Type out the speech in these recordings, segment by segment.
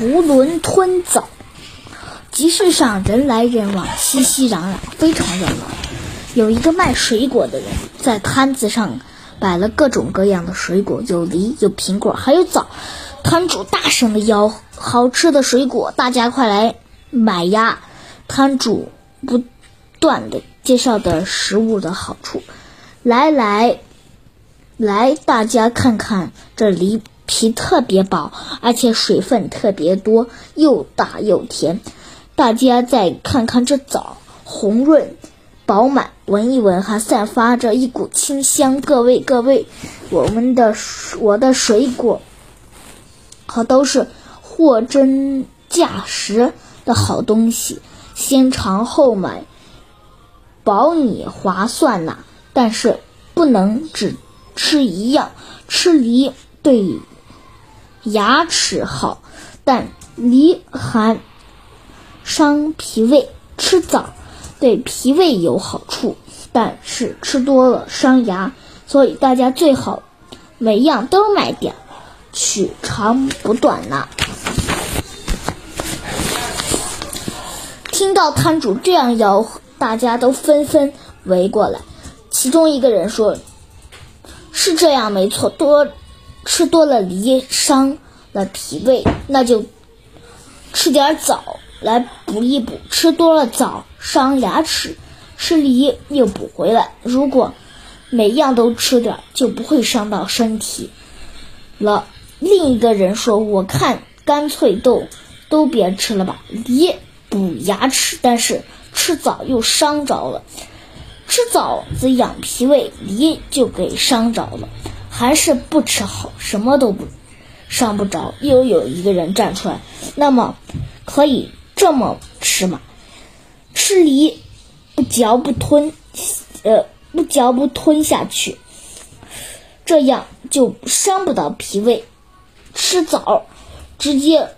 囫囵吞枣。集市上人来人往，熙熙攘攘，非常热闹。有一个卖水果的人在摊子上摆了各种各样的水果，有梨，有苹果，还有枣。摊主大声的吆喝：“好吃的水果，大家快来买呀！”摊主不断的介绍的食物的好处。来来来，大家看看，这梨皮特别薄，而且水分特别多，又大又甜。大家再看看这枣，红润饱满，闻一闻还散发着一股清香。各位各位，我们的我的水果，可都是货真价实的好东西，先尝后买，保你划算呐！但是不能只吃一样，吃梨对牙齿好，但梨寒。伤脾胃，吃枣对脾胃有好处，但是吃多了伤牙，所以大家最好每样都买点，取长补短呐。听到摊主这样吆喝，大家都纷纷围过来。其中一个人说：“是这样，没错，多吃多了梨伤了脾胃，那就吃点枣。”来补一补，吃多了枣伤牙齿，吃梨又补回来。如果每样都吃点，就不会伤到身体了。另一个人说：“我看干脆都都别吃了吧，梨补牙齿，但是吃枣又伤着了。吃枣子养脾胃，梨就给伤着了，还是不吃好，什么都不伤不着。”又有一个人站出来：“那么可以。”这么吃嘛？吃梨不嚼不吞，呃，不嚼不吞下去，这样就伤不到脾胃。吃枣直接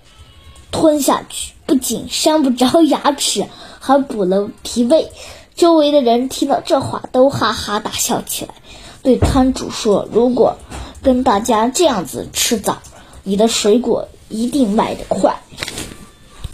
吞下去，不仅伤不着牙齿，还补了脾胃。周围的人听到这话都哈哈大笑起来，对摊主说：“如果跟大家这样子吃枣，你的水果一定卖得快。”